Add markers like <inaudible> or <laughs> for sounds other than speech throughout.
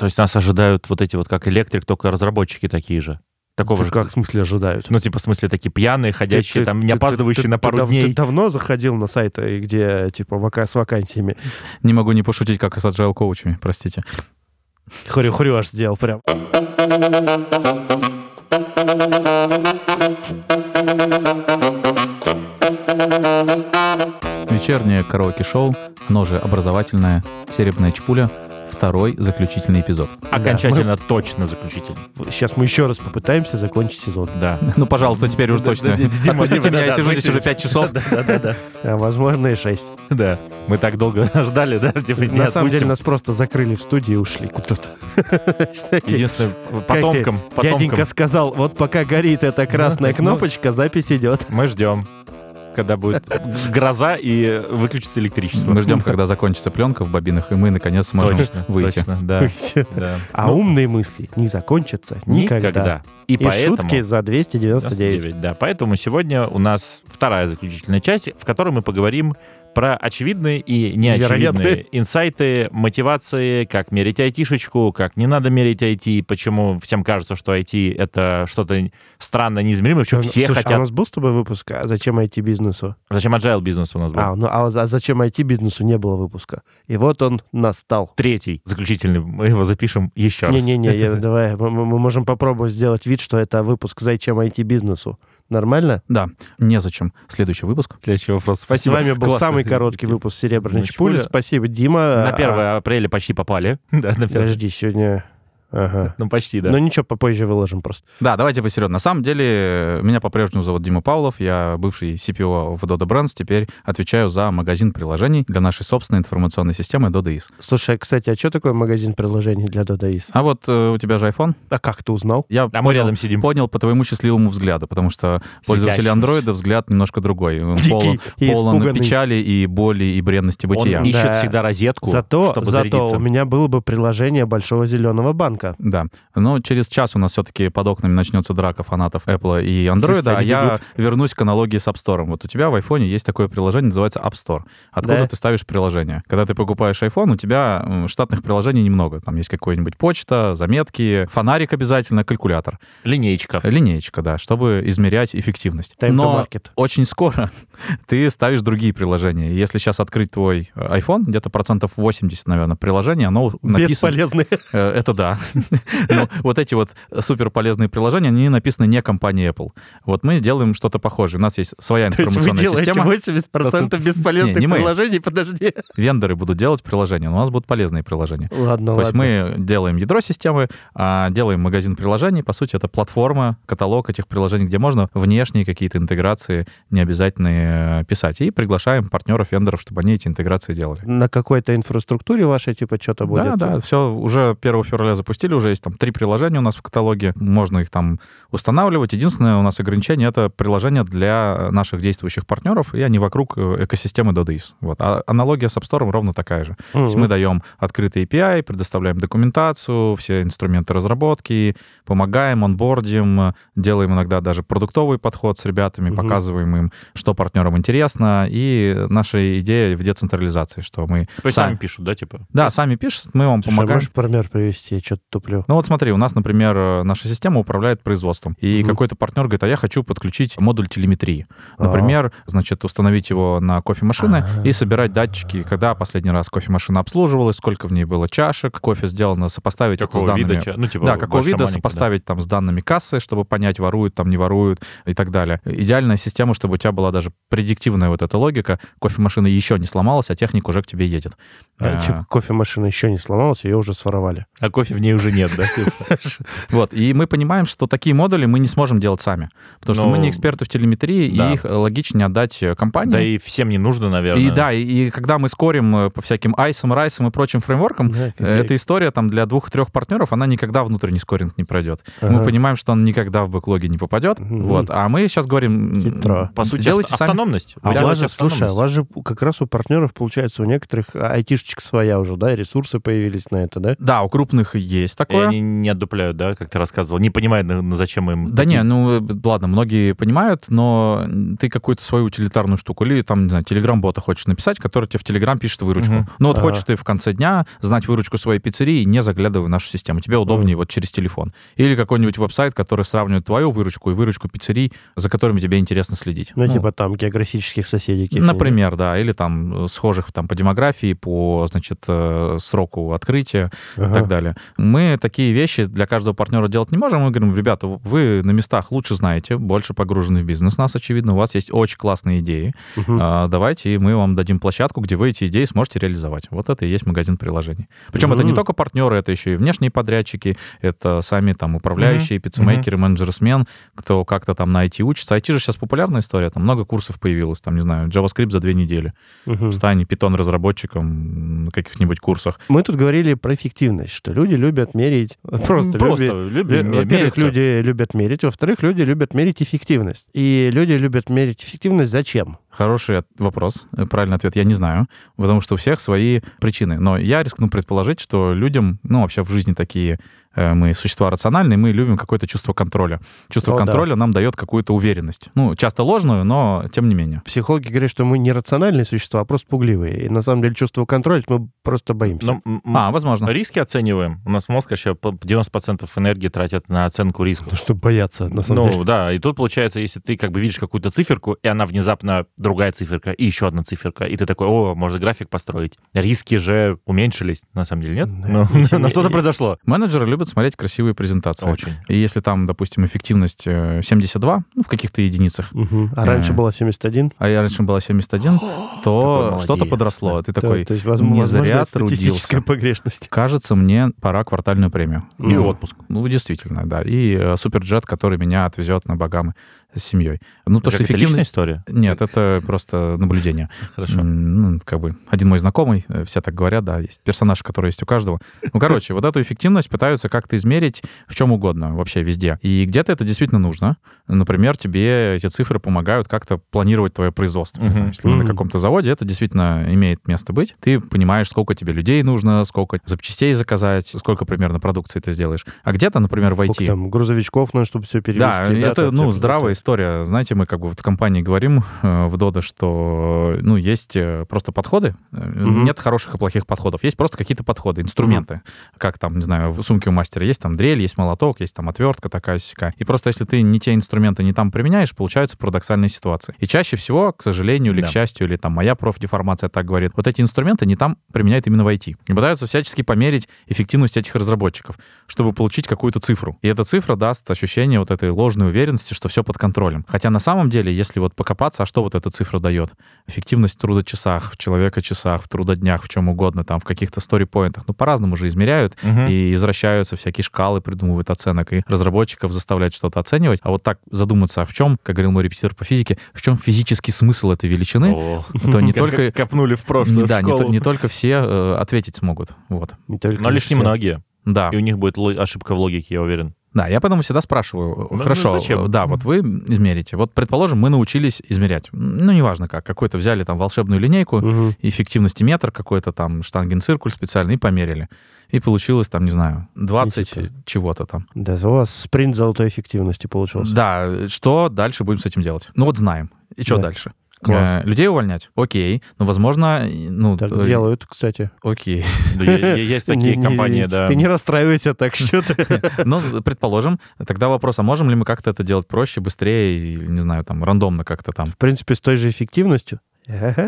То есть нас ожидают вот эти вот, как электрик, только разработчики такие же. Такого же. Как в смысле ожидают? Ну, типа, в смысле, такие пьяные, ходящие, Ты- там, ты- не ты- опаздывающие ты- на ты пару дав- дней. Ты давно заходил на сайты, где, типа, вака- с вакансиями? Не могу не пошутить, как и с agile коучами, простите. Хрю-хрю аж сделал прям. Вечернее караоке-шоу, оно же образовательное «Серебряная чпуля», второй заключительный эпизод. Окончательно точно заключительно. Сейчас мы еще раз попытаемся закончить сезон. Да. Ну, пожалуйста, теперь уже Да, точно. да, да, Дима, Отпустите меня, я да, сижу да, здесь уже сидим. 5 часов. Да-да-да. А возможно и шесть. Да. Мы так долго <laughs> ждали, да, типа, На самом деле нас просто закрыли в студии и ушли куда-то. <laughs> Единственное, потомкам? Дяденька сказал, вот пока горит эта красная Ну, кнопочка, запись идет. Мы ждем, когда будет гроза и выключится электричество. Мы ждем, когда закончится пленка в бобинах, и мы, наконец, сможем Точно, выйти. точно, да. <laughs> да. А Ну, умные мысли не закончатся никогда. никогда. И, И поэтому... шутки за 299. 99, да. Поэтому сегодня у нас вторая заключительная часть, в которой мы поговорим про очевидные и неочевидные инсайты, мотивации, как мерить айтишечку, как не надо мерить IT, почему всем кажется, что IT — это что-то странно неизмеримое, почему все Слушай, а у хотят... нас был с тобой выпуск «А зачем IT-бизнесу? Зачем agile бизнес у нас был? А, ну а за- зачем IT-бизнесу не было выпуска? И вот он настал. Третий заключительный, мы его запишем еще раз. Не-не-не, <laughs> давай, мы, мы можем попробовать сделать вид, что это выпуск «Зачем IT-бизнесу». Нормально? Да, незачем. Следующий выпуск. Следующий вопрос. С Спасибо. вами был Классно. самый короткий выпуск «Серебряной чпули». Спасибо, Дима. На А, 1 апреля почти попали. <laughs> Да, на 1. Подожди, сегодня... Ага. Ну, почти, да. Ну ничего, попозже выложим просто. Да, давайте посерьезно. На самом деле, меня по-прежнему зовут Дима Павлов, я бывший CPO в Dodo Brands, теперь отвечаю за магазин приложений для нашей собственной информационной системы DodoIS. Слушай, кстати, а что такое магазин приложений для Dodaис? А вот э, у тебя же iPhone? А как ты узнал? Я А мы рядом сидим. понял по твоему счастливому взгляду, потому что пользователь Светящимся. Android взгляд немножко другой. Он Дикий полон, и полон испуганный. печали и боли и бренности бытия. Он ищет Да. всегда розетку, Зато, чтобы зато зарядиться. у меня было бы приложение Большого Зеленого банка. Да. Но через час у нас все-таки под окнами начнется драка фанатов Apple и Android, Слушай, а я бегут. вернусь к аналогии с App Store. Вот у тебя в iPhone есть такое приложение, называется App Store. Откуда Да. ты ставишь приложение? Когда ты покупаешь iPhone, у тебя штатных приложений немного. Там есть какой-нибудь почта, заметки, фонарик обязательно, калькулятор. Линеечка. Линеечка, да, чтобы измерять эффективность. Time Но очень скоро <laughs> ты ставишь другие приложения. Если сейчас открыть твой э, iPhone, где-то процентов 80, наверное, приложений, оно написано... Бесполезные. Э, Это да. <laughs> Но вот эти вот супер полезные приложения, они написаны не компанией Apple. Вот мы делаем что-то похожее. У нас есть своя То есть вы информационная делаете система. 80% бесполезных приложений? Подожди. Вендоры будут делать приложения, но у нас будут полезные приложения. Ладно, То есть мы делаем ядро системы, а делаем магазин приложений. По сути, это платформа, каталог этих приложений, где можно внешние какие-то интеграции не обязательно э, писать. И приглашаем партнеров, вендоров, чтобы они эти интеграции делали. На какой-то инфраструктуре вашей, типа, что-то будет? Да, да, все уже 1 февраля запустили, уже есть там три приложения у нас в каталоге, можно их там устанавливать. Единственное у нас ограничение — это приложения для наших действующих партнеров, и они вокруг э, экосистемы DoDIS. Вот. А аналогия с App Store ровно такая же. То есть мы даем открытый API, предоставляем документацию, все инструменты разработки, помогаем, онбордим, делаем иногда даже продуктовый подход с ребятами, Мгм. показываем им, что партнерам интересно, и наша идея в децентрализации, что мы То есть сами- сами пишут, да, типа? да, сами пишут, мы вам Слушай, помогаем. можешь пример привести? Я что-то туплю. Ну вот смотри, у нас, например, э, наша система управляет производством, и Мгм. какой-то партнер говорит, а я хочу подключить модуль телеметрии. Например, значит, установить его на кофемашины А. и собирать датчики, когда последний раз кофемашина обслуживалась, сколько в ней было чашек, кофе сделано, сопоставить это с Какого данными. вида? Ну, типа, Да, какого вида маленький, да. сопоставить там с данными кассы, чтобы понять, воруют, там не воруют и так далее. Идеальная система, чтобы у тебя была даже предиктивная вот эта логика. Кофемашина еще не сломалась, а техник уже к тебе едет. А, А, Типа, кофемашина еще не сломалась, ее уже своровали. А кофе в ней уже нет, да? <laughs> Вот, и мы понимаем, что такие модули мы не сможем делать сами, потому что Ну, мы не эксперты в телеметрии, и их логичнее отдать э, компании. Да и всем не нужно, наверное. И да, и, когда мы скорим э, по всяким айсам, райсам и прочим фреймворкам, э, эта история там для двух-трех партнеров, она никогда внутренний скоринг не пройдет. Мы понимаем, что он никогда в бэклоге не попадет. Вот, а мы сейчас говорим, Хитро. По сути, делайте автономность. А Вы у вас же, слушай, а у вас же как раз у партнеров, получается, у некоторых айтишечек своя уже, да, ресурсы появились на это, да? Да, у крупных есть есть И такое. они не отдупляют, да, как ты рассказывал, не понимают, зачем им. Да такие- не, ну э, ладно, многие понимают, но ты какую-то свою утилитарную штуку или там, не знаю, телеграм-бота хочешь написать, который тебе в телеграм пишет выручку. Мгм. Ну вот Ага. хочешь ты в конце дня знать выручку своей пиццерии, не заглядывая в нашу систему. Тебе удобнее вот через телефон. Или какой-нибудь веб-сайт, который сравнивает твою выручку и выручку пиццерий, за которыми тебе интересно следить. Ну, типа там географических соседей. Например, да, или там э, схожих там по демографии, по, значит, э, сроку открытия и Ага. так далее. Мы такие вещи для каждого партнера делать не можем. Мы говорим, ребята, вы на местах лучше знаете, больше погружены в бизнес нас, очевидно, у вас есть очень классные идеи. Мгм. А, Давайте мы вам дадим площадку, где вы эти идеи сможете реализовать. Вот это и есть магазин приложений. Причем это не только партнеры, это еще и внешние подрядчики, это сами там управляющие, пиццемейкеры, менеджеры смен, кто как-то там на IT учится. IT же сейчас популярная история, там много курсов появилось, там, не знаю, JavaScript за две недели. Мгм. Стань питон разработчиком на каких-нибудь курсах. Мы тут говорили про эффективность, что люди любят мерить... Просто, Просто люби- любим Лю- ме- Во-первых, люди любят мерить, во-вторых, люди любят мерить эффективность. И люди любят мерить эффективность зачем? Хороший вопрос. Э, Правильный ответ я не знаю, потому что у всех свои причины. Но я рискну предположить, что людям, ну, вообще в жизни такие э, мы существа рациональные, мы любим какое-то чувство контроля. Чувство О, да. контроля нам дает какую-то уверенность. Ну, часто ложную, но тем не менее. Психологи говорят, что мы не рациональные существа, а просто пугливые. И на самом деле чувство контроля мы просто боимся. Ну, м- А, возможно. Риски оцениваем. У нас мозг еще по- 90% энергии тратят на оценку риска. Потому что боятся, на самом Ну деле. да, и тут получается, если ты как бы видишь какую-то циферку, и она внезапно другая циферка, и еще одна циферка, и ты такой, о, можно график построить. Риски же уменьшились, на самом деле, нет? Да. Ну, <laughs> но не- что-то произошло. Менеджеры любят смотреть красивые презентации. Очень. И если там, допустим, эффективность э, 72, ну, в каких-то единицах, Мгм. А раньше Э, было 71? а я раньше было 71, Такой то что-то подросло. Ты такой, то есть, возможно, не зря трудился. погрешность. кажется, мне пора квартальную премию. И Ну, отпуск. Ну, действительно, да. И э, суперджет, который меня отвезет на Багамы с семьей. Ну, то, Как что это личная эффективность... история? Нет, это просто наблюдение. Хорошо. Ну, как бы один мой знакомый, э, все так говорят, да, есть персонаж, который есть у каждого. Ну, короче, вот эту эффективность пытаются как-то измерить в чем угодно, вообще везде. И где-то это действительно нужно. Например, тебе эти цифры помогают как-то планировать твое производство. Знаю, если на каком-то заводе, это действительно имеет место быть. Ты понимаешь, сколько тебе людей нужно, сколько запчастей заказать, сколько примерно продукции ты сделаешь. А где-то, например, в IT... Сколько там грузовичков нужно, чтобы все перевести. Да, это, ну, здравая история. Знаете, мы как бы в компании говорим э, в Дода, что, ну, есть э, просто подходы. Э, Мгм. Нет хороших и плохих подходов. Есть просто какие-то подходы, инструменты. Как там, не знаю, в сумке у мастера есть там дрель, есть молоток, есть там отвертка такая сика. И просто если ты не те инструменты не там применяешь, получаются парадоксальные ситуации. И чаще всего, к сожалению или Да. к счастью, или там моя профдеформация так говорит, вот эти инструменты не там применяют именно в IT. И пытаются всячески померить эффективность этих разработчиков, чтобы получить какую-то цифру. И эта цифра даст ощущение вот этой ложной уверенности, что все под контролем. Хотя на самом деле, если вот покопаться, а что вот эта цифра дает? Эффективность в трудочасах, в человека-часах, в трудоднях, в чем угодно, там, в каких-то стори-поинтах. Ну, по-разному же измеряют Мгм. и извращаются всякие шкалы, придумывают оценок, и разработчиков заставляют что-то оценивать. А вот так задуматься, а в чем, как говорил мой репетитор по физике, в чем физический смысл этой величины, О, то не <laughs> только... Копнули в не- прошлую да, не, только все э, ответить смогут. Вот. Но лишь немногие. Да. И у них будет ошибка в логике, я уверен. Да, я поэтому всегда спрашиваю, Ну, хорошо, ну, зачем? да, вот вы измерите. Вот, предположим, мы научились измерять. Ну, неважно как, какой-то взяли там волшебную линейку, Мгм. эффективности метр какой-то там, штангенциркуль специальный, и померили. И получилось там, не знаю, 20 Нифига. чего-то там. Да, у вас спринт золотой эффективности получился. Да, что дальше будем с этим делать? Ну вот знаем. И что Да. дальше? Класс. Э, людей увольнять? Окей. Ну, возможно, и- ну, Так э, делают, кстати. окей. <laughs> Есть такие компании, да. Ты не расстраивайся так, что ты... <laughs> Ну, предположим, тогда вопрос, а можем ли мы как-то это делать проще, быстрее, не знаю, там, рандомно как-то там? В принципе, с той же эффективностью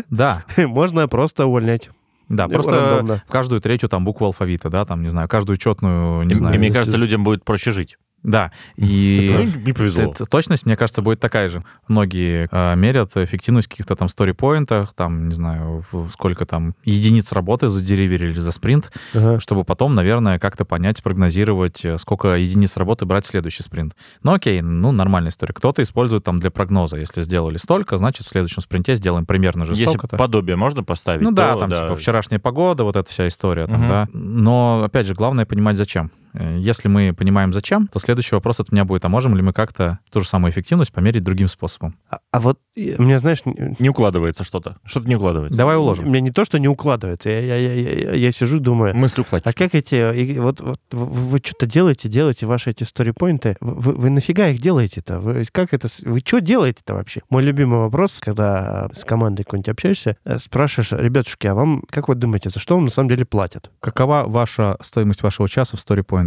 Да, <laughs> можно просто увольнять. да, просто рандомно. каждую третью там букву алфавита, да, там, не знаю, каждую четную, не И знаю. мне если- кажется, людям будет проще жить. Да, и Не повезло. т- точность, мне кажется, будет такая же. Многие э, мерят эффективность в каких-то там стори-поинтах, там, не знаю, сколько там единиц работы за деливери или за спринт, Ага. чтобы потом, наверное, как-то понять, спрогнозировать, э, сколько единиц работы брать в следующий спринт. Ну окей, ну нормальная история. Кто-то использует там для прогноза. Если сделали столько, значит в следующем спринте сделаем примерно же Если столько-то. подобие можно поставить, Ну да, то там типа вчерашняя погода, вот эта вся история там, да. Но, опять же, главное понимать, зачем. Э, Если мы понимаем зачем, то следующий вопрос от меня будет, а можем ли мы как-то ту же самую эффективность померить другим способом? А, а вот э, мне, знаешь, Не укладывается что-то. Что-то не укладывается. Давай уложим. мне не то, что не укладывается. Я, я, я, я, я сижу, думаю, Мысль укладить. а как эти... и Вот, вот вы, вы что-то делаете, делаете ваши эти сторипоинты. Вы, вы нафига их делаете-то? Вы, как это... Вы что делаете-то вообще? Мой любимый вопрос, когда с командой какой-нибудь общаешься, э, спрашиваешь, ребятушки, а вам, как вы думаете, за что вам на самом деле платят? Какова ваша стоимость вашего часа в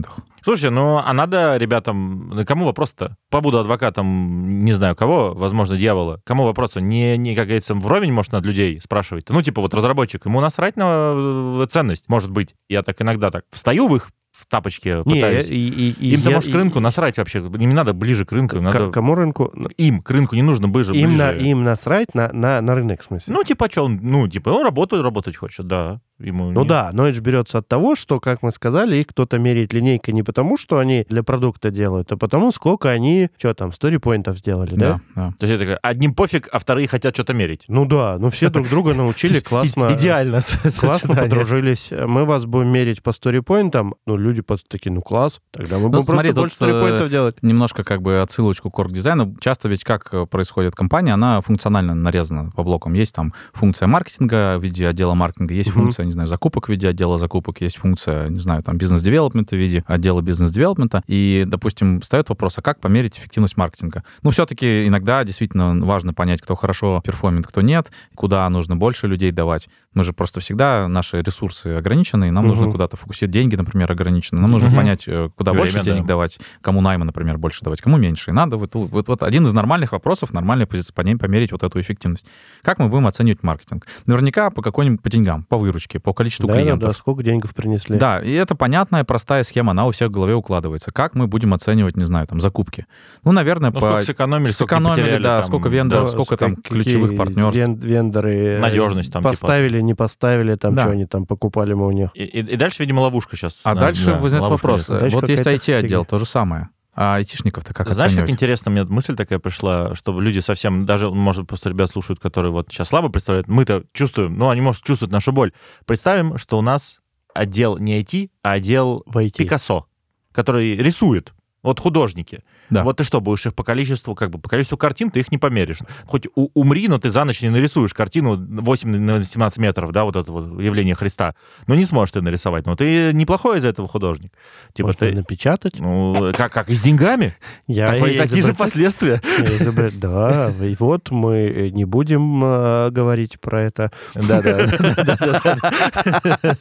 сторипоинтах? Слушайте, ну а надо ребятам... ну, Кому вопрос-то? Побуду адвокатом, не знаю кого, возможно, дьявола. Кому вопрос? Не, не как говорится, вровень, может, над людей спрашивать. Ну, типа вот разработчик, ему насрать на э, ценность, может быть. Я так иногда так встаю в их в тапочке, Не, пытаюсь. и, и- и Им-то, может, к рынку и- насрать вообще. Им не надо ближе к рынку, им к- надо... Кому рынку? Ну, Им, к рынку не нужно ближе, Им, ближе. на, им насрать на, на, на рынок, в смысле? Ну, типа, что он, ну, типа, он работает, работать хочет, да. Ему Ну не- да, но это же берется от того, что, как мы сказали, их кто-то меряет линейкой не потому, что они для продукта делают, а потому, сколько они, что там, сторипоинтов сделали, да? да. То есть это одним пофиг, а вторые хотят что-то мерить. Ну да, ну все друг друга научили, <laughs> классно. Идеально. Классно подружились. Мы вас будем мерить по сторипоинтам. Ну, люди просто такие, ну класс, тогда мы будем смотри, просто больше тут, э, сторипоинтов делать. Немножко как бы отсылочку к орг-дизайну. Часто ведь как э, происходит компания, она функционально нарезана по блокам. Есть там функция маркетинга в виде отдела маркетинга, есть функция, не знаю, закупок в виде отдела закупок, есть функция, не знаю, там бизнес-девелопмента в виде отдела бизнес-девелопмента. И, допустим, встает вопрос, а как померить эффективность маркетинга? Ну, все-таки иногда действительно важно понять, кто хорошо перформит, кто нет, куда нужно больше людей давать. Мы же просто всегда, наши ресурсы ограничены, и нам Мгм. нужно куда-то фокусировать. Деньги, например, ограничены. Нам нужно Мгм. понять, э, куда Время, больше денег да. давать, кому найма, например, больше давать, кому меньше. И надо вот, вот, вот один из нормальных вопросов, нормальная позиция, по ней померить вот эту эффективность. Как мы будем оценивать маркетинг? Наверняка по какой-нибудь, по деньгам, по выручке, по количеству Да, да, да, клиентов. сколько денег принесли. Да, и это понятная, простая схема, она у всех в голове укладывается. Как мы будем оценивать, не знаю, там, закупки? Ну, наверное, Ну, по... сколько сэкономили, сколько сэкономили, потеряли, да, там, сколько вендоров, Да, сколько там ключевых партнерств. вен- вендоры э, Надежность там, типа. поставили, не поставили, там Да. что они там покупали мы у них. И, и- и дальше, видимо, ловушка сейчас. А дальше возникает вопрос. Дальше вот есть IT-отдел, то же самое. А айтишников-то как Знаешь, как оценивать? интересно, мне мысль такая пришла, чтобы люди совсем, даже, может, просто ребят слушают, которые вот сейчас слабо представляют, мы-то чувствуем, ну, они, может, чувствуют нашу боль. Представим, что у нас отдел не IT, а отдел В IT. Пикассо, который рисует. Вот художники. Да. Вот ты что, будешь их по количеству, как бы, по количеству картин ты их не померишь. Хоть у- умри, но ты за ночь не нарисуешь картину 8 на 17 метров, да, вот это вот явление Христа. Ну, не сможешь ты нарисовать. Но ты неплохой из этого художник. Типа Может, ты... напечатать? Ну, как, как, и с деньгами? Я Такой- и такие же последствия. <laughs> изобрет- Да, и вот мы э, не будем э, говорить про это. Да-да. <laughs>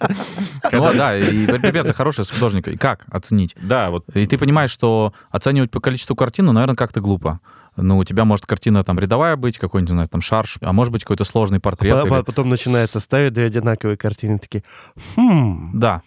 Ну, да, и примерно хороший художник. И как оценить? Да, вот И ты понимаешь, что оценивать по количеству картин, ну, наверное, как-то глупо. Ну, у тебя может картина там рядовая быть, какой-нибудь, не знаю, там шарш, а может быть какой-то сложный портрет. По- или- по- Потом начинается ставить две одинаковые картины, такие, хм, Да,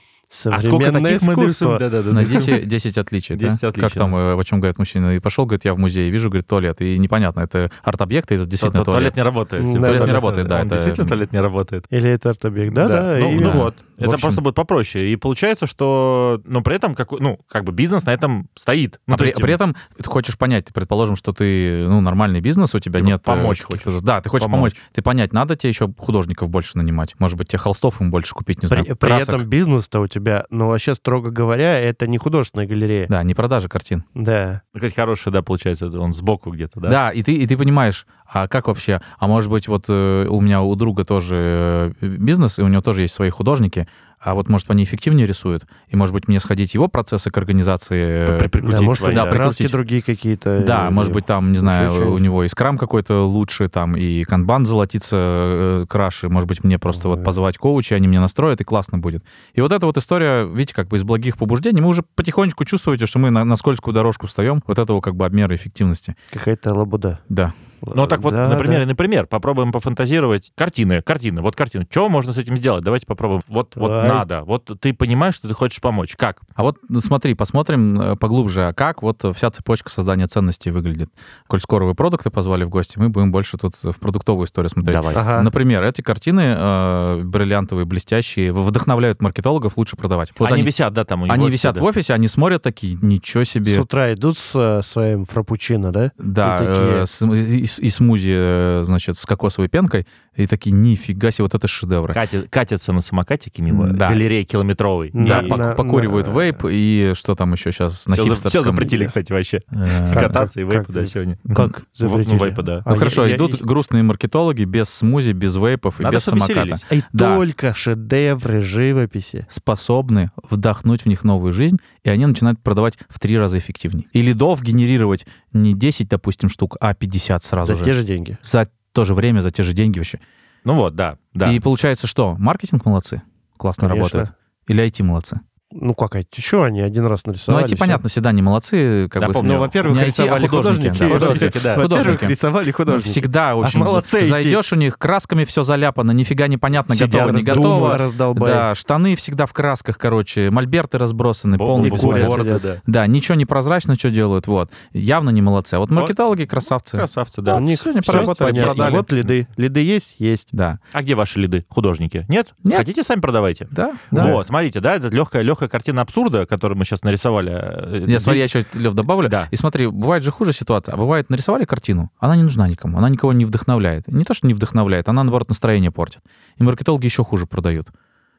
А сколько современное таких мы нарисуем? искусство. Да-да-да. найдите 10 отличий. да? 10 отличий, Как там, э, о чем говорит мужчина? И пошел, говорит, я в музей, вижу, говорит, туалет. И непонятно, это арт-объект, это действительно Туалет туалет. не работает. Типа, туалет не работает, да, это- Действительно туалет не работает. Или это арт-объект, да-да. Ну, и- ну да. вот. В Это общем- просто будет попроще. И получается, что, ну, при этом, как, ну, как бы бизнес на этом стоит. Ну, а при, есть, при этом ты хочешь понять, ты, предположим, что ты, ну, нормальный бизнес, у тебя Типа нет... э, помочь хочешь. Да, ты хочешь Помочь. помочь. Ты понять, надо тебе еще художников больше нанимать. Может быть, тебе холстов им больше купить, не знаю, При, этом бизнес-то у тебя, ну, вообще, строго говоря, это не художественная галерея. Да, не продажа картин. Да. Кстати, хороший, да, получается, он сбоку где-то, да? Да, и, ты, и ты понимаешь, а как вообще? А может быть, вот э, у меня у друга тоже э, бизнес, и у него тоже есть свои художники, а вот, может, они эффективнее рисуют, и, может быть, мне сходить его процессы к организации... э, При- прикрутить да, может, свои, да, краски другие какие-то. Да, э, может быть, там, не знаю, еще у него и скрам какой-то лучше, там, и канбан золотится э, краше. Может быть, мне просто вот Ой. позвать коуча, они мне настроят, и классно будет. И вот эта вот история, видите, как бы из благих побуждений, мы уже потихонечку чувствуете, что мы на, на скользкую дорожку встаем вот этого как бы обмера эффективности. Какая-то лабуда. Да. Ну, так вот, Да, например, да. например, попробуем пофантазировать. Картины, картины, вот картины. Что можно с этим сделать? Давайте попробуем. Вот, вот Давай. надо. Вот ты понимаешь, что ты хочешь помочь. Как? А вот ну, смотри, посмотрим э, поглубже, а как вот вся цепочка создания ценностей выглядит. Коль скоро вы продукты позвали в гости, мы будем больше тут в продуктовую историю смотреть. Давай. Ага. Например, эти картины э, бриллиантовые, блестящие, вдохновляют маркетологов лучше продавать. Вот они, они, висят, да, там у него они офисе, висят да. в офисе, они смотрят такие, ничего себе. С утра идут с э, своим фрапучино, да? Да, И такие- э, с- и, и смузи, э, значит, с кокосовой пенкой, И такие, нифига себе, вот это шедевры. Катя- катятся на самокатике мимо Да. галереи километровой. Да, На- пок- на- покуривают на- вейп и что там еще сейчас на все, хипстерском. запретили, кстати, вообще. Э, Кататься и вейпы, да, сегодня. Как Ну, запретили? вейпы, да. Ну А хорошо, я- я- идут грустные маркетологи без смузи, без вейпов и без самоката. И только шедевры живописи. Способны вдохнуть в них новую жизнь, и они начинают продавать в три раза эффективнее. И лидов генерировать не 10, допустим, штук, а 50 сразу За же. те же деньги. За то же время, за те же деньги вообще. Ну вот, да, да. И получается что? Маркетинг молодцы? Классно Конечно. работает. Или IT молодцы? Ну как, а еще они один раз Ну, нарисовали. IT, всё. понятно, всегда не молодцы. Как бы, Напомню, Ну, во-первых, не IT, а рисовали художники, художники. да, художники, да. Во-первых, Художники. рисовали художники. Всегда, в общем, молодцы IT. зайдешь у них, красками все заляпано, нифига непонятно, готово, не раздумывают. готово. раздолбай. Да, штаны всегда в красках, короче, мольберты разбросаны, Бо- полный беспорядок. бороды, да. Да, ничего не прозрачно, что делают, вот. Явно не молодцы. А вот маркетологи красавцы. Красавцы, У да. них сегодня поработали, продали. И вот лиды. Лиды есть? Есть. Да. А где ваши лиды, художники? Нет? Нет. Хотите, сами продавайте? Да, да. Вот, смотрите, да, это легкая, легкая картина абсурда, которую мы сейчас нарисовали. э, Я смотри, я еще, Лев, добавлю. Да. И смотри, бывает же хуже ситуация. А бывает, нарисовали картину, она не нужна никому, она никого не вдохновляет. Не то, что не вдохновляет, она, наоборот, настроение портит. И маркетологи еще хуже продают.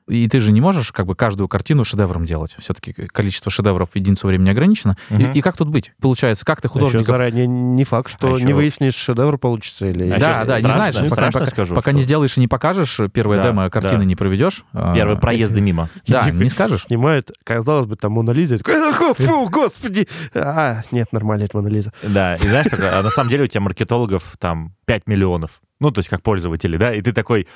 И ты же не можешь как бы каждую картину шедевром делать. Все-таки количество шедевров в единицу времени ограничено. И- Мгм. И, как тут быть? Получается, как ты Еще художников... заранее не факт, что А еще- не выяснишь, шедевр получится или... А да, да, не страшно, знаешь, пока, страшно пока- скажу, пока что- не сделаешь и не покажешь первое Да, демо, картины да. не проведешь. а, Первые проезды мимо. Да, не скажешь. Снимают, казалось бы, там Мона Лиза. и «Ах, <laughs> Фу, господи! А, нет, нормально, это Мона Лиза. Да, и знаешь, <laughs> а на самом деле у тебя маркетологов там 5 миллионов. Ну, то есть как пользователи, да, и ты такой,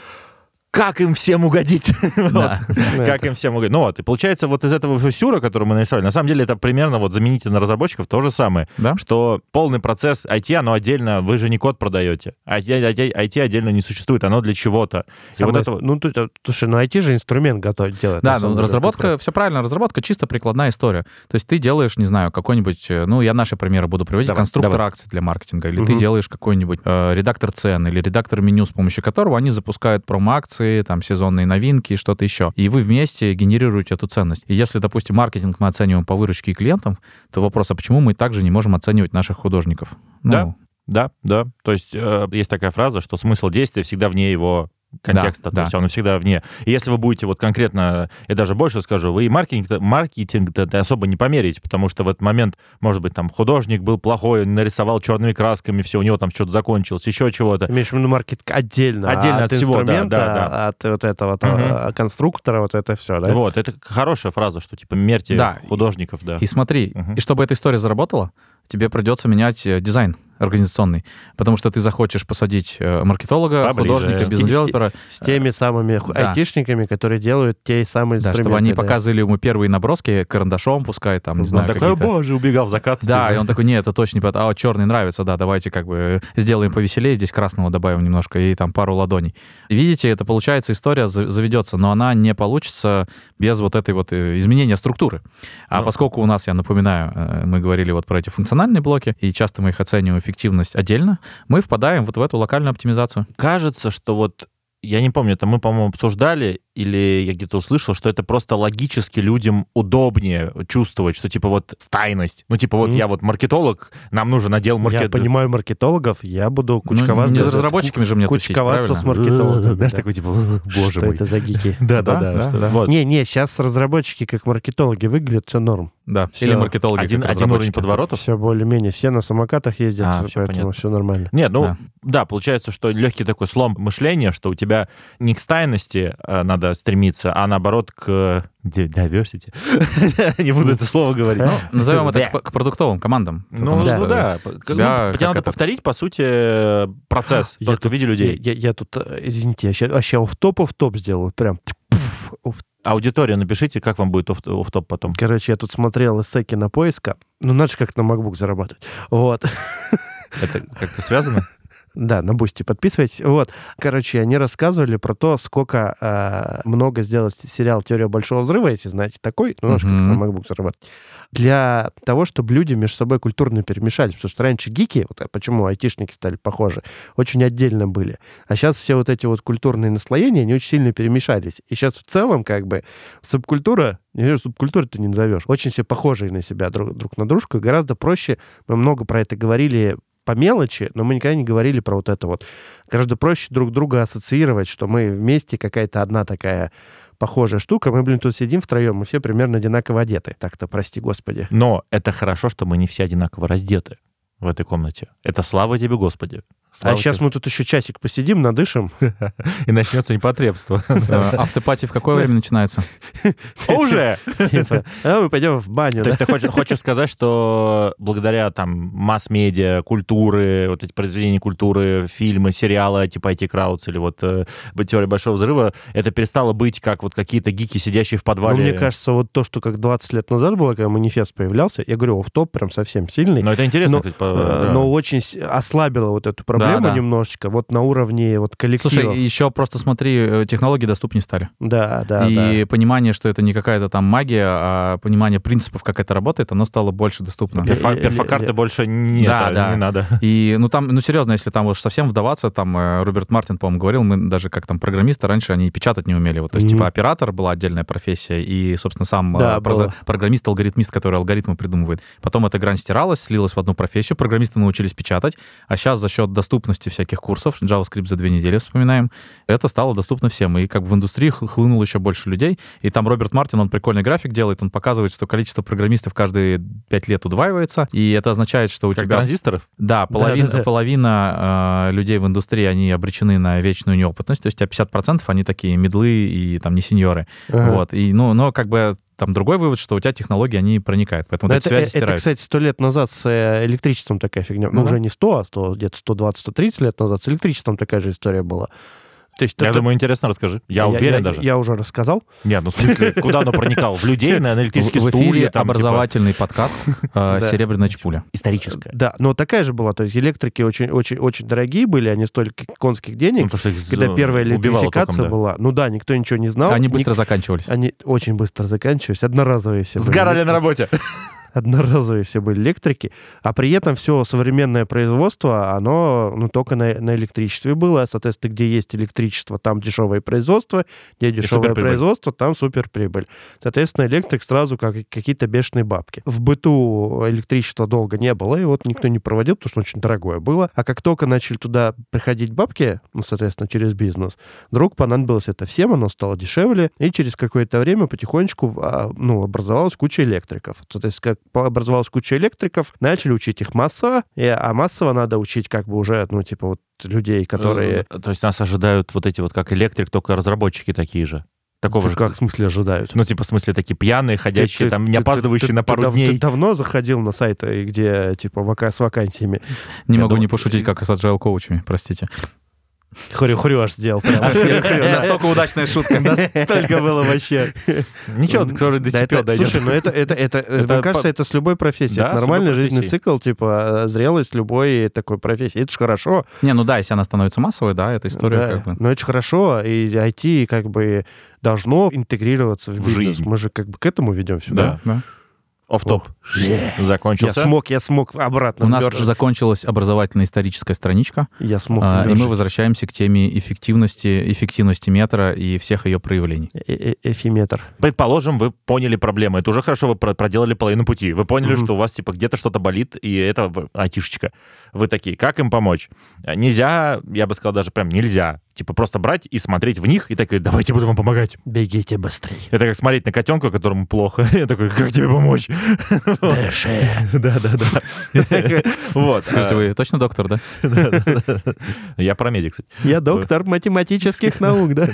как им всем угодить? <laughs> Вот. Да. Как им всем угодить? Ну вот, и получается вот из этого сюра, который мы нарисовали, на самом деле это примерно вот замените на разработчиков то же самое, Да? что полный процесс IT, оно отдельно, вы же не код продаете. IT, отдельно не существует, оно для чего-то. И вот Самое- это вот- Ну, тут, слушай, ну IT же инструмент готовить делать. Да, ну, деле. разработка, все правильно, разработка чисто прикладная история. То есть ты делаешь, не знаю, какой-нибудь, э, ну, я наши примеры буду приводить, Давай, конструктор давай. акций для маркетинга, или ты делаешь какой-нибудь э, редактор цен, или редактор меню, с помощью которого они запускают промо-акции, там, сезонные новинки что-то еще. И вы вместе генерируете эту ценность. И если, допустим, маркетинг мы оцениваем по выручке клиентам, то вопрос, а почему мы также не можем оценивать наших художников? Ну, Да. Да, да. То есть э, есть такая фраза, что смысл действия всегда вне его контекста, то да. есть он всегда вне. И если вы будете вот конкретно, я даже больше скажу, вы и маркетинг маркетинг особо не померяете, потому что в этот момент, может быть, там художник был плохой, он нарисовал черными красками, все, у него там что-то закончилось, еще чего-то. Имеешь в виду маркетинг отдельно, Отдельно от, от всего, да, инструмента, да, да. от вот этого а, конструктора, вот это все, да? Вот, это хорошая фраза, что типа мерьте Да. художников, да. И смотри, Мгм. и чтобы эта история заработала, тебе придется менять э, дизайн организационный, потому что ты захочешь посадить э, маркетолога, Поближе. художника, С- бизнес-девелопера, С теми самыми ху- да. айтишниками, которые делают те самые да, инструменты. чтобы они да. показывали ему первые наброски карандашом, пускай там, не Он знаю, такой, «О, какие-то... боже, убегал в закат. Да, типа. и он такой, нет, это точно не... А вот черный нравится, да, давайте как бы сделаем повеселее, здесь красного добавим немножко и там пару ладоней. Видите, это получается, история за- заведется, но она не получится без вот этой вот э, изменения структуры. А Ну. поскольку у нас, я напоминаю, э, мы говорили вот про эти функциональные блоки, и часто мы их оцениваем эффективность отдельно, мы впадаем вот в эту локальную оптимизацию. кажется, что вот я не помню, это мы, по-моему, обсуждали, или я где-то услышал, что это просто логически людям удобнее чувствовать, что типа вот стайность. Ну, типа вот Мгм. я вот маркетолог, нам нужен отдел Я маркетинга. понимаю маркетологов, я буду Ну, кучковаться. не с- разработчиками же мне тусить, Кучковаться с правильно? маркетологами. <laughs> Знаешь, такой типа, боже Что мой. это за гики? <laughs> Да, да, Да, да. да, что- да. Вот. Не, не, сейчас разработчики как маркетологи выглядят, все норм. Да, Всё. или маркетологи Один, как один уровень подворотов. Все более-менее. Все на самокатах ездят, А, всё поэтому понятно. все нормально. Нет, ну Да. да. получается, что легкий такой слом мышления, что у тебя не к стайности э, надо стремиться, а наоборот к diversity. <laughs> Не буду это слово говорить. Ну, Назовем это к, продуктовым командам. Ну, ну да. тебя Ну, тебе надо повторить, по сути, процесс, Я только в виде людей. Я, тут, э, извините, я сейчас вообще в топ в топ сделал. вот Прям Аудитория, напишите, как вам будет оф- офф-топ потом. Короче, я тут смотрел эссе кинопоиска. Ну, надо же как на MacBook зарабатывать. Вот. Это как-то связано? Да, на Бусти подписывайтесь. Вот, короче, они рассказывали про то, сколько э, много сделал сериал «Теория большого взрыва», если знаете такой, ну, немножко как Мгм. на MacBook зарабатывать, для того, чтобы люди между собой культурно перемешались. Потому что раньше гики, вот почему айтишники стали похожи, очень отдельно были. А сейчас все вот эти вот культурные наслоения, они очень сильно перемешались. И сейчас в целом как бы субкультура, не субкультуры ты не назовешь, очень все похожие на себя друг, друг на дружку, и гораздо проще, мы много про это говорили по мелочи, но мы никогда не говорили про вот это вот. Гораздо проще друг друга ассоциировать, что мы вместе какая-то одна такая похожая штука. Мы, блин, тут сидим втроем, мы все примерно одинаково одеты. Так-то, прости господи. Но это хорошо, что мы не все одинаково раздеты в этой комнате. Это слава тебе, Господи. Слава а сейчас тебе. мы тут еще часик посидим, надышим. <laughs> И начнется непотребство. <laughs> Автопати в какое время начинается? <laughs> Уже! Типа, а мы пойдем в баню. То есть ты хочешь, сказать, что благодаря там масс-медиа, культуры, вот эти произведения культуры, фильмы, сериалы типа IT Краудс или вот э, «Теория Большого Взрыва», это перестало быть как вот какие-то гики, сидящие в Ну, подвале? мне кажется, вот то, что как 20 лет назад было, когда манифест появлялся, я говорю, оф-топ прям совсем сильный. Но это интересно, Но, Э, очень ослабило вот эту проблему да. немножечко, вот на уровне вот коллектива. Слушай, еще просто смотри, э, технологии доступнее стали. Да, да, и да. понимание, что это не какая-то там магия, а понимание принципов, как это работает, оно стало больше доступно. Перфа- Ле- перфокарты ле- больше не, Да, это, да. не надо. И, ну, там, ну, серьезно, если там уж совсем вдаваться, там, э, Роберт Мартин, по-моему, говорил, мы даже как там программисты раньше, они печатать не умели. Вот, то есть, Мгм. типа, оператор была отдельная профессия, и, собственно, сам э, Да, было. программист-алгоритмист, который алгоритмы придумывает. Потом эта грань стиралась, слилась в одну профессию, программисты научились печатать, а сейчас за счет доступности всяких курсов, JavaScript за две недели вспоминаем, это стало доступно всем. И как в индустрии хл- хлынуло еще больше людей. И там Роберт Мартин, он прикольный график делает, он показывает, что количество программистов каждые пять лет удваивается, и это означает, что у Как тебя... транзисторов? Да, половина, Да-да-да. половина э, людей в индустрии, они обречены на вечную неопытность. То есть, а 50% они такие медлы и там не сеньоры. Ага. Вот. И, ну, но как бы там другой вывод, что у тебя технологии, они проникают. Поэтому вот эти это, связи это, стираются. кстати, сто лет назад с э, электричеством такая фигня. Ну, Ну уже не 100, а 100, где-то 120-130 лет назад с электричеством такая же история была. То есть Я это- думаю, интересно расскажи. Я уверен даже. Я уже рассказал. Нет, ну в смысле, <laughs> куда оно проникало? В людей, на в, электрические в эфире стулья? там, типа, образовательный подкаст <laughs> э. «Серебряная чпуля». историческое. Да, но такая же была. То есть электрики очень-очень-очень дорогие были, они стоили конских денег. Ну, потому что их Когда первая электрификация током, да. была, ну да, никто ничего не знал. Они ник- быстро заканчивались. Они очень быстро заканчивались, одноразовые все были. Сгорали на работе. <laughs> <laughs> одноразовые все были электрики, а при этом все современное производство, оно ну, только на, на электричестве было. Соответственно, где есть электричество, там дешевое производство, где дешевое производство, там суперприбыль. Соответственно, электрик сразу как какие-то бешеные бабки. В быту электричества долго не было, и вот никто не проводил, потому что очень дорогое было. А как только начали туда приходить бабки, ну, соответственно, через бизнес, вдруг понадобилось это всем, оно стало дешевле, и через какое-то время потихонечку а, ну, образовалась куча электриков. Соответственно, образовалась куча электриков, начали учить их массово, и, а массово надо учить как бы уже, ну, типа вот людей, которые... Э, То есть нас ожидают вот эти вот как электрик, только разработчики такие же. Такого Ты же. как в смысле ожидают? Ну, типа, в смысле, такие пьяные, ходящие, Ты- там, ты- не ты- опаздывающие ты- на ты пару дав- дней. Ты давно заходил на сайты, где, типа, вака- с вакансиями? Не Я могу думаю, не пошутить, как с agile коучами, простите. Хрю-хрю аж сделал. <laughs> Настолько удачная шутка. Настолько было вообще. Ничего, который до это- дойдет. Слушай, ну это, это, это, <laughs> мне кажется, это с любой профессией. Это нормальный жизненный цикл, типа, э, зрелость любой такой профессии. Это же хорошо. Не, ну да, если она становится массовой, да, эта история как бы... Но это же хорошо, и IT как бы должно интегрироваться в, бизнес. Мы же как бы к этому ведем сюда. Да. Да. Оф-топ. Я Закончился. смог, я смог обратно. У нас вмёрзить. закончилась образовательно-историческая страничка, Я смог. а, и мы возвращаемся к теме эффективности, эффективности метра и всех ее проявлений. Э- э- Эфиметр. Предположим, вы поняли проблему. Это уже хорошо, вы про- проделали половину пути. Вы поняли, что у вас типа где-то что-то болит, и это айтишечка. Вы такие, как им помочь? Нельзя, я бы сказал, даже прям нельзя. Типа просто брать и смотреть в них, и такой, давайте буду вам помогать. Бегите быстрее. Это как смотреть на котенка, которому плохо. <laughs> Я такой, как тебе помочь? <laughs> Дыши. Да, да, да. <laughs> Вот. Скажите, а, вы точно доктор, да? Я про медик, кстати. Я доктор математических наук, да?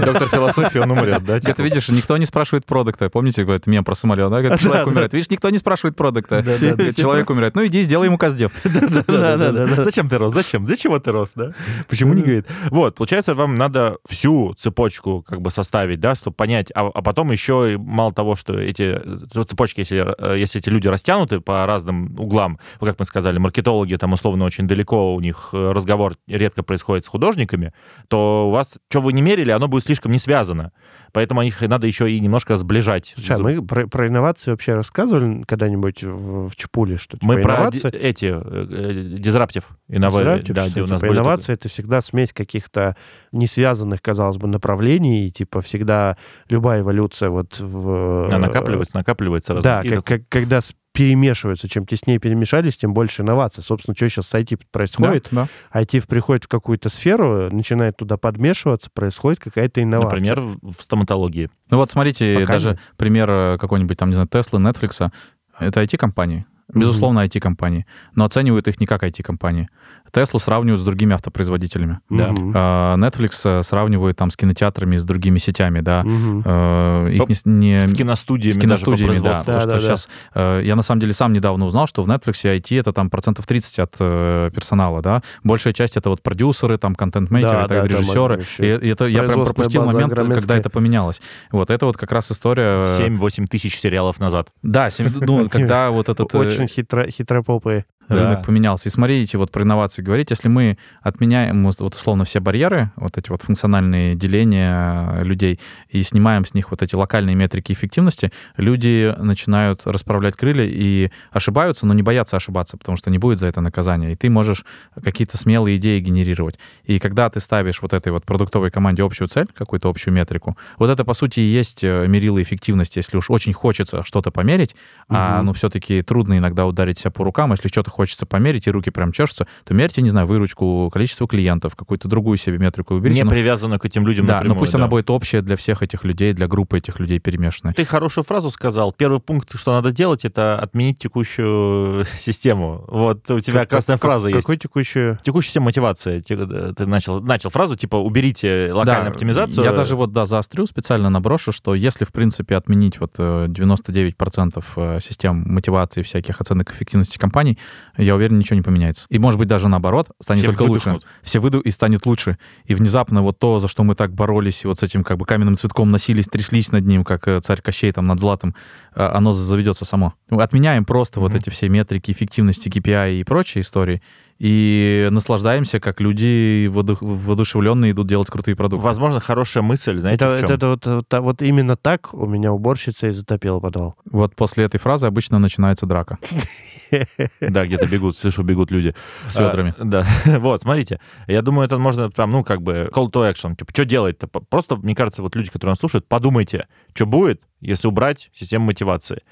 Доктор философии, он умрет, да? Говорит, типа? видишь, никто не спрашивает продукта. Помните, говорит, мем про самолет, да? Человек умирает. Видишь, никто не спрашивает продукта. Да. Человек умирает. Ну, иди, сделай ему каздев. Да-да-да. Зачем ты рос? Зачем? Для чего ты рос, да? Почему не говорит? Вот, получается, вам надо всю цепочку как бы составить, да, чтобы понять, а, а потом еще мало того, что эти э, цепочки, если, э, если эти люди растянуты по разным углам, как мы сказали, маркетологи там условно очень далеко, у них э, разговор редко происходит с художниками, то у вас, что вы не мерили, оно будет слишком не связано. Поэтому их надо еще и немножко сближать. Слушай, а мы про, про инновации вообще рассказывали когда-нибудь в, в Чепуле, что типа, Мы про инновации... ди- эти э, э, дизраптив инновации. Disruptive, Да, что, где у нас типа, были инновация это всегда смесь каких-то не связанных, казалось бы, направлений, и типа всегда любая эволюция вот в... только- А, накапливается, накапливается. Да, как- как- когда перемешиваются. Чем теснее перемешались, тем больше инноваций. Собственно, что сейчас с IT происходит? Да, IT приходит в какую-то сферу, начинает туда подмешиваться, происходит какая-то инновация. Например, в стоматологии. Ну вот смотрите, Пока даже нет. пример э, какой-нибудь там, не знаю, Tesla, Netflix. Это IT-компании. Безусловно, IT-компании. Но оценивают их не как IT-компании. Теслу сравнивают с другими автопроизводителями. Да. А, Netflix э, сравнивают там с кинотеатрами, с другими сетями, да. Мгм. Э, Их не- не, С киностудиями, с киностудиями, даже да. производству. Потому что Да-да-да. сейчас э, я на самом деле сам недавно узнал, что в Netflix IT это там процентов 30 от э, персонала, да. Большая часть это вот продюсеры, там контент-мейкеры, Да, и так, да, да, режиссеры. И, и это я прям пропустил момент, когда это поменялось. Вот это вот как раз история. э, 7-8 тысяч сериалов назад. Да, семь- ну, <laughs> когда вот этот Очень хитро, хитропопые. Рынок Да. поменялся. И смотрите, вот про инновации говорить, если мы отменяем вот условно все барьеры, вот эти вот функциональные деления э, людей, и снимаем с них вот эти локальные метрики эффективности, люди начинают расправлять крылья и ошибаются, но не боятся ошибаться, потому что не будет за это наказания. И ты можешь какие-то смелые идеи генерировать. И когда ты ставишь вот этой вот продуктовой команде общую цель, какую-то общую метрику, вот это, по сути, и есть э, мерило эффективности, если уж очень хочется что-то померить, а Мгм. ну все-таки трудно иногда ударить себя по рукам. Если что-то хочется померить, и руки прям чешутся, то мерьте, не знаю, выручку, количество клиентов, какую-то другую себе метрику выберите. Не но- привязанную к этим людям да, но напрямую, пусть да. она будет общая для всех этих людей, для группы этих людей перемешанная. Ты хорошую фразу сказал. Первый пункт, что надо делать, это отменить текущую <laughs> систему. Вот у тебя Как- классная как- фраза есть. Какой текущую... Текущая система мотивации. Э, Ты начал, начал фразу, типа, уберите локальную Да, оптимизацию. Я даже вот, да, заострю, специально наброшу, что если, в принципе, отменить вот э, 99% э, систем мотивации всяких оценок эффективности компаний, я уверен, ничего не поменяется. И, может быть, даже наоборот, станет Все только лучше. выдохнут. Все выйдут и станет лучше. И внезапно вот то, за что мы так боролись, и вот с этим как бы каменным цветком носились, тряслись над ним, как э, царь Кощей там над златом, э, оно заведется само. Отменяем просто вот Мгм. эти все метрики эффективности, KPI и прочие истории, и наслаждаемся, как люди воду- воодушевленные идут делать крутые продукты. Возможно, хорошая мысль, знаете, Это, в чем? это- это вот, вот, та- вот именно так у меня уборщица и затопила подвал. Вот после этой фразы обычно начинается драка <laughs> <laughs> Да, где-то бегут, слышу, бегут люди. с ведрами. А, да, <laughs> вот, смотрите. Я думаю, это можно там, ну, как бы call to action. Типа, что делать-то? Просто, мне кажется, вот люди, которые нас слушают, подумайте, что будет, если убрать систему мотивации.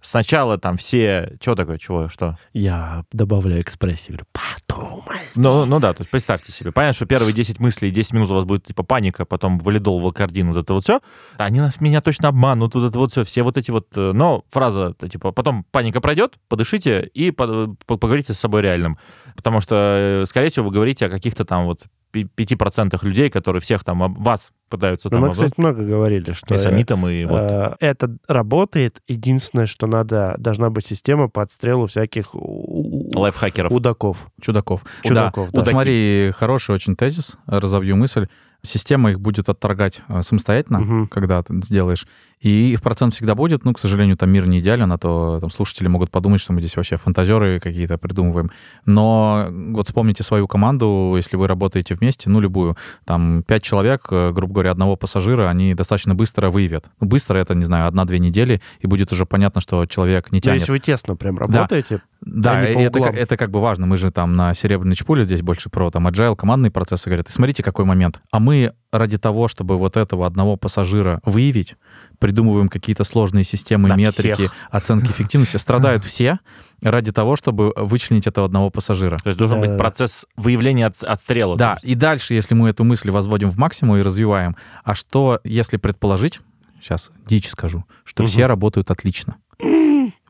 Сначала там все... Что такое? Чего? Что? Я добавляю экспрессию, говорю, подумай. Ну, ну да, то есть представьте себе. Понятно, что первые 10 мыслей, 10 минут у вас будет типа паника, потом валидол, валкардин, вот это вот все. Они нас, меня точно обманут, вот это вот все, все вот эти вот... э, Но фраза, типа, потом паника пройдет, подышите и по- по- поговорите с собой реальным. Потому что, э, скорее всего, вы говорите о каких-то там вот 5% людей, которые всех там об- вас пытаются Ну, там мы, обзор- кстати, много говорили, что и с э, Амитом, и вот... э, это работает. Единственное, что надо, должна быть система по отстрелу всяких лайфхакеров. удаков. Чудаков. Чудаков, да. Вот да. смотри, хороший очень тезис, разовью мысль. Система их будет отторгать э, самостоятельно, Мгм. когда ты сделаешь. И их процент всегда будет. Ну, к сожалению, там мир не идеален, а то там слушатели могут подумать, что мы здесь вообще фантазеры какие-то придумываем. Но вот вспомните свою команду, если вы работаете вместе, ну, любую. Там пять человек, э, грубо говоря, одного пассажира, они достаточно быстро выявят. Ну, быстро это, не знаю, одна-две недели, и будет уже понятно, что человек не Но тянет. если вы тесно прям работаете, Да, По это, это как бы важно. Мы же там на серебряной чпуле здесь больше про там agile, командные процессы говорят. И смотрите, какой момент. А мы ради того, чтобы вот этого одного пассажира выявить, придумываем какие-то сложные системы, Да, метрики, всех. оценки эффективности. Страдают <laughs> все ради того, чтобы вычленить этого одного пассажира. То есть должен быть Да-да-да. процесс выявления от- отстрела. Да, и дальше, если мы эту мысль возводим в максимум и развиваем, а что, если предположить, сейчас дичь скажу, что все работают отлично.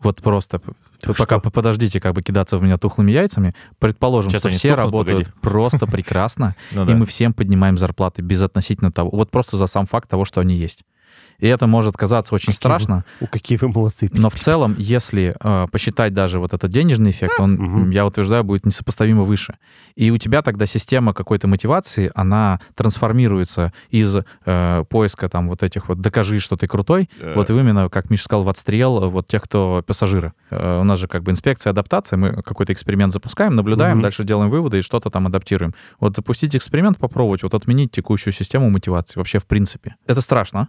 Вот просто вы пока подождите, как бы кидаться в меня тухлыми яйцами. Предположим, Сейчас что все стухнут, работают <laughs> просто прекрасно, Ну и мы всем поднимаем зарплаты безотносительно того, вот просто за сам факт того, что они есть. И это может казаться очень Какие вы страшно, <laughs> у, какие вы молодцы. но в целом, если э, посчитать даже вот этот денежный эффект, он, Мгм. я утверждаю, будет несопоставимо выше. И у тебя тогда система какой-то мотивации, она трансформируется из э, поиска там вот этих вот «докажи, что ты крутой», Э, вот именно, как Миша сказал, в отстрел э, вот тех, кто пассажиры. Э, у нас же как бы инспекция, адаптация, мы какой-то эксперимент запускаем, наблюдаем, Мгм. дальше делаем выводы и что-то там адаптируем. Вот запустить эксперимент, попробовать, вот отменить текущую систему мотивации вообще в принципе. Это страшно.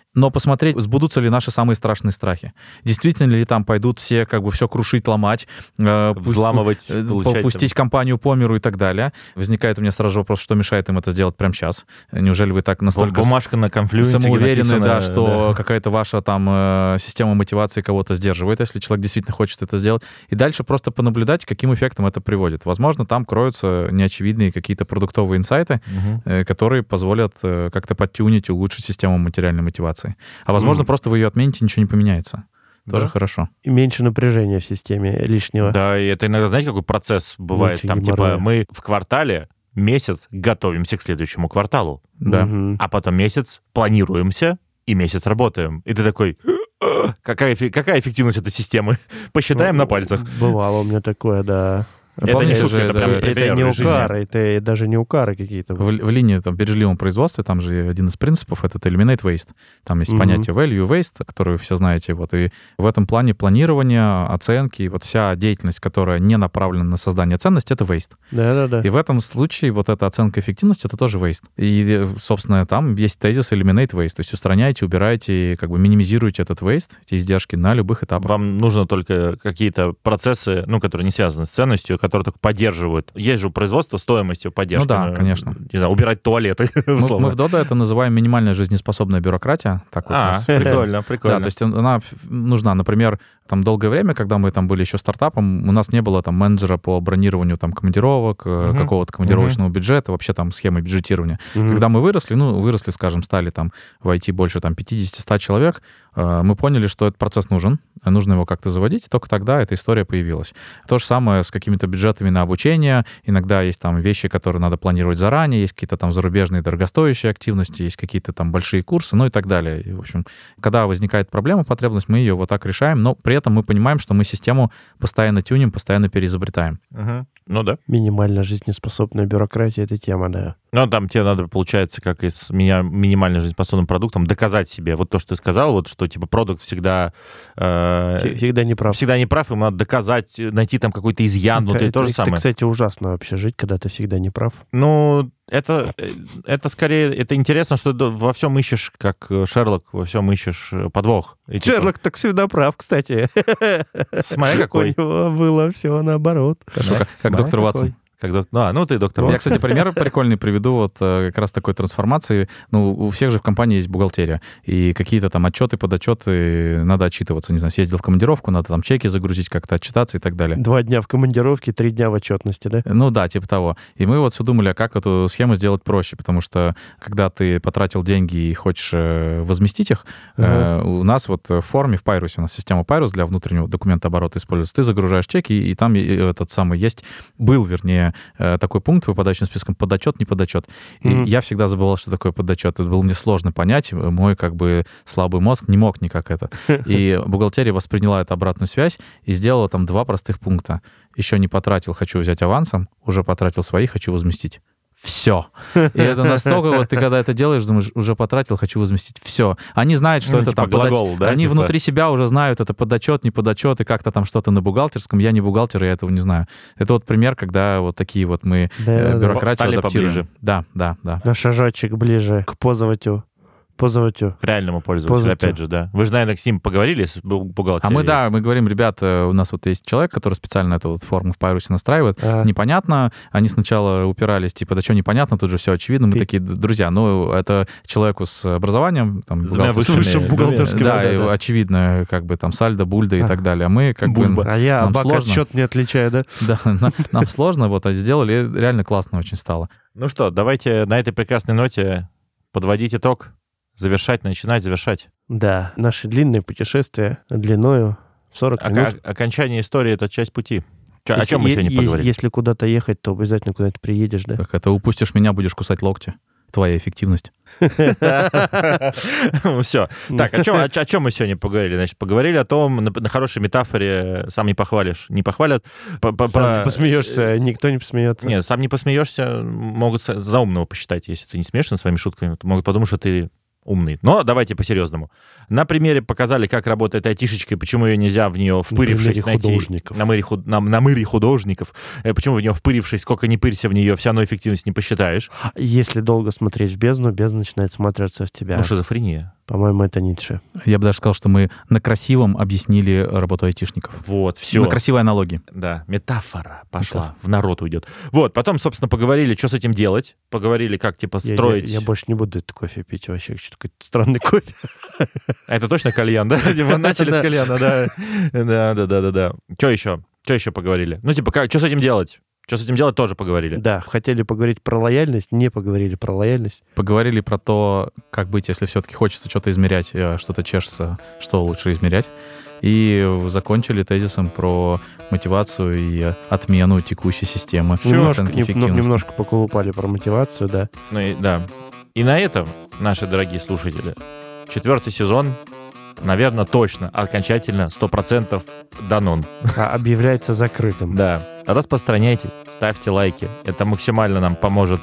но посмотреть, сбудутся ли наши самые страшные страхи. Действительно ли там пойдут все как бы все крушить, ломать, э, Взламывать, э, получать пустить компанию по миру и так далее. Возникает у меня сразу же вопрос, что мешает им это сделать прямо сейчас? Неужели вы так там настолько бумажка на самоуверены, написано, да, что какая-то ваша там э, система мотивации кого-то сдерживает, если человек действительно хочет это сделать. И дальше просто понаблюдать, каким эффектам это приводит. Возможно, там кроются неочевидные какие-то продуктовые инсайты, э, которые позволят э, как-то подтюнить, улучшить систему материальной мотивации. А возможно, Мгм. просто вы ее отмените, ничего не поменяется. Тоже Да. хорошо. И меньше напряжения в системе лишнего. Да, и это иногда, знаете, какой процесс бывает? Меньше Там, типа, мы в квартале месяц готовимся к следующему кварталу, Да. Мгм. а потом месяц планируемся и месяц работаем. И ты такой, какая, эффе- какая эффективность этой системы? <laughs> Посчитаем на пальцах. Бывало у меня такое, да. Это не шутка, же, это прям Это не жизни. укары, это даже не укары какие-то. В, в линии там, бережливом производстве, там же один из принципов — это eliminate waste. Там есть понятие value waste, которое вы все знаете. Вот, и в этом плане планирование, оценки, вот вся деятельность, которая не направлена на создание ценности, это waste. Да-да-да. И в этом случае вот эта оценка эффективности — это тоже waste. И, собственно, там есть тезис eliminate waste, то есть устраняйте, убирайте, как бы минимизируйте этот waste, эти издержки на любых этапах. Вам нужно только какие-то процессы, ну, которые не связаны с ценностью, которые только поддерживают. Есть же у производства стоимостью поддержки. Ну да, Ну, конечно. Не знаю, убирать туалеты, <laughs> Мы, в Dodo это называем минимальная жизнеспособная бюрократия. Так вот А, прикольно, прикольно. Да, то есть она нужна. Например, там долгое время, когда мы там были еще стартапом, у нас не было там менеджера по бронированию там командировок, Мгм. какого-то командировочного бюджета, вообще там схемы бюджетирования. Мгм. Когда мы выросли, ну, выросли, скажем, стали там в IT больше там 50-100 человек, мы поняли, что этот процесс нужен, э, нужно его как-то заводить, и только тогда эта история появилась. То же самое с какими-то бюджетами на обучение. Иногда есть там вещи, которые надо планировать заранее, есть какие-то там зарубежные дорогостоящие активности, есть какие-то там большие курсы, ну и так далее. И, в общем, когда возникает проблема, потребность, мы ее вот так решаем, но при этом мы понимаем, что мы систему постоянно тюним, постоянно переизобретаем. Мгм. Ну да. Минимально жизнеспособная бюрократия — это тема, да. Ну, там тебе надо, получается, как и с меня минимально жизнеспособным продуктом, доказать себе вот то, что ты сказал, вот что, типа, продукт всегда... э, Вс- Всегда не прав. всегда не прав, ему надо доказать, найти там какой-то изъян внутри, это, то же это, самое. кстати, ужасно вообще жить, когда ты всегда не прав. Ну, это, э, это скорее, это интересно, что во всем ищешь, как э, Шерлок, во всем ищешь э, подвох. И, типа, Шерлок так всегда прав, кстати. Смотри, <laughs> какой. У него было все наоборот. Хорошо, как, как доктор какой. Ватсон. Как док- А, ну ты доктор Я, кстати, пример прикольный приведу вот э, как раз такой трансформации. Ну, у всех же в компании есть бухгалтерия, и какие-то там отчеты, подотчеты, надо отчитываться. Не знаю, съездил в командировку, надо там чеки загрузить, как-то отчитаться и так далее. Два дня в командировке, три дня в отчетности, да? Ну да, типа того. И мы вот все думали, а как эту схему сделать проще, потому что когда ты потратил деньги и хочешь э, возместить их, э, у нас вот в форме, в Pyrus, у нас система Pyrus для внутреннего документа оборота используется, ты загружаешь чеки, и там и этот самый есть, был, вернее, э, такой пункт выпадающим списком подотчет, не подотчет. И Мгм. я всегда забывал, что такое подотчет. Это было мне сложно понять. Мой как бы слабый мозг не мог никак это. <laughs> И бухгалтерия восприняла эту обратную связь и сделала там два простых пункта. Еще не потратил, хочу взять авансом, уже потратил свои, хочу возместить. Все. И это настолько, вот ты когда это делаешь, думаешь, уже потратил, хочу возместить. Все. Они знают, что Ну, это типа там подоч- глагол, да, Они типа? внутри себя уже знают, это подотчет, не подотчет, и как-то там что-то на бухгалтерском. Я не бухгалтер, я этого не знаю. Это вот пример, когда вот такие вот мы Да, э, да, да. бюрократию Стали адаптируем. поближе. Да, да, да. На шажочек ближе к позователю. Позователю. К реальному пользователю, Пользователю. опять же, да. Вы же, наверное, с ним поговорили, с бу- А бухгалтерией? мы, да, мы говорим, ребята, у нас вот есть человек, который специально эту вот форму в Пайрусе настраивает. А, Непонятно. Они сначала упирались, типа, да что непонятно, тут же все очевидно. Мы Ты- такие, «Д- друзья, ну, это человеку с образованием, там, С бухгалтерским, бухгалтерским, да, да, да, очевидно, как бы там сальдо, бульда и А. так далее. А мы как Бульба. бы... А я Нам сложно. отчет не отличаю, да? <laughs> Да, на- нам сложно, вот, а сделали, реально классно очень стало. Ну что, давайте на этой прекрасной ноте подводить итог, завершать, начинать, завершать. Да, наши длинные путешествия длиною в 40 Ока- минут. окончание истории — это часть пути. О Если- чем мы сегодня е- поговорили? Если куда-то ехать, то обязательно куда-нибудь приедешь, да? Как это, упустишь меня, будешь кусать локти. Твоя эффективность. <laughs> Все. Так, о чем, о, о мы сегодня поговорили? Значит, поговорили о том, на, хорошей метафоре сам не похвалишь, не похвалят. По- по- Сам посмеешься, никто не посмеется. Нет, сам не посмеешься, могут за умного посчитать, если ты не смеешься своими шутками, то могут подумать, что ты умный. Но давайте по-серьезному. На примере показали, как работает айтишечка, и почему ее нельзя в нее впырившись примере найти. художников. На мыре, худ- на, на мыре художников. Э, Почему в нее впырившись, сколько не пырься в нее, все равно эффективность не посчитаешь. Если долго смотреть в бездну, бездна начинает смотреться в тебя. Ну, шизофрения. По-моему, это Ницше. Я бы даже сказал, что мы на красивом объяснили работу айтишников. Вот, все. На красивой аналогии. Да, метафора пошла, в народ уйдет. Вот, потом, собственно, поговорили, что с этим делать, поговорили, как, типа, Я- строить... Я, я больше не буду этот кофе пить вообще. Что-то какой-то странный кофе. А это точно кальян, да? <laughs> Типа, начали с кальяна, <laughs> да. Да, да, да, да, да. Что еще? Что еще поговорили? Ну, типа, как, что с этим делать? Что с этим делать, тоже поговорили. Да, хотели поговорить про лояльность, не поговорили про лояльность. Поговорили про то, как быть, если все-таки хочется что-то измерять, э, что-то чешется, что лучше измерять. И закончили тезисом про мотивацию и отмену текущей системы Немножко, немножко поколупали про мотивацию, да. Ну и, да. И на этом, наши дорогие слушатели, четвертый сезон, наверное, точно, окончательно, 100% данон. А объявляется закрытым. Да. Распространяйте, ставьте лайки. Это максимально нам поможет.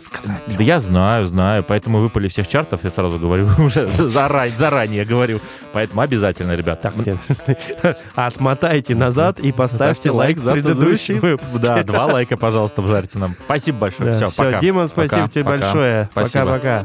сказать. Да я знаю, знаю. Поэтому выпали всех чартов, я сразу говорю, <laughs> уже заранее, заранее говорю. Поэтому обязательно, ребят. Так, <laughs> отмотайте назад и поставьте лайк за предыдущий выпуск. Да, <laughs> два лайка, пожалуйста, вжарьте нам. Спасибо большое. Все, пока. Дима, спасибо тебе большое. Пока-пока.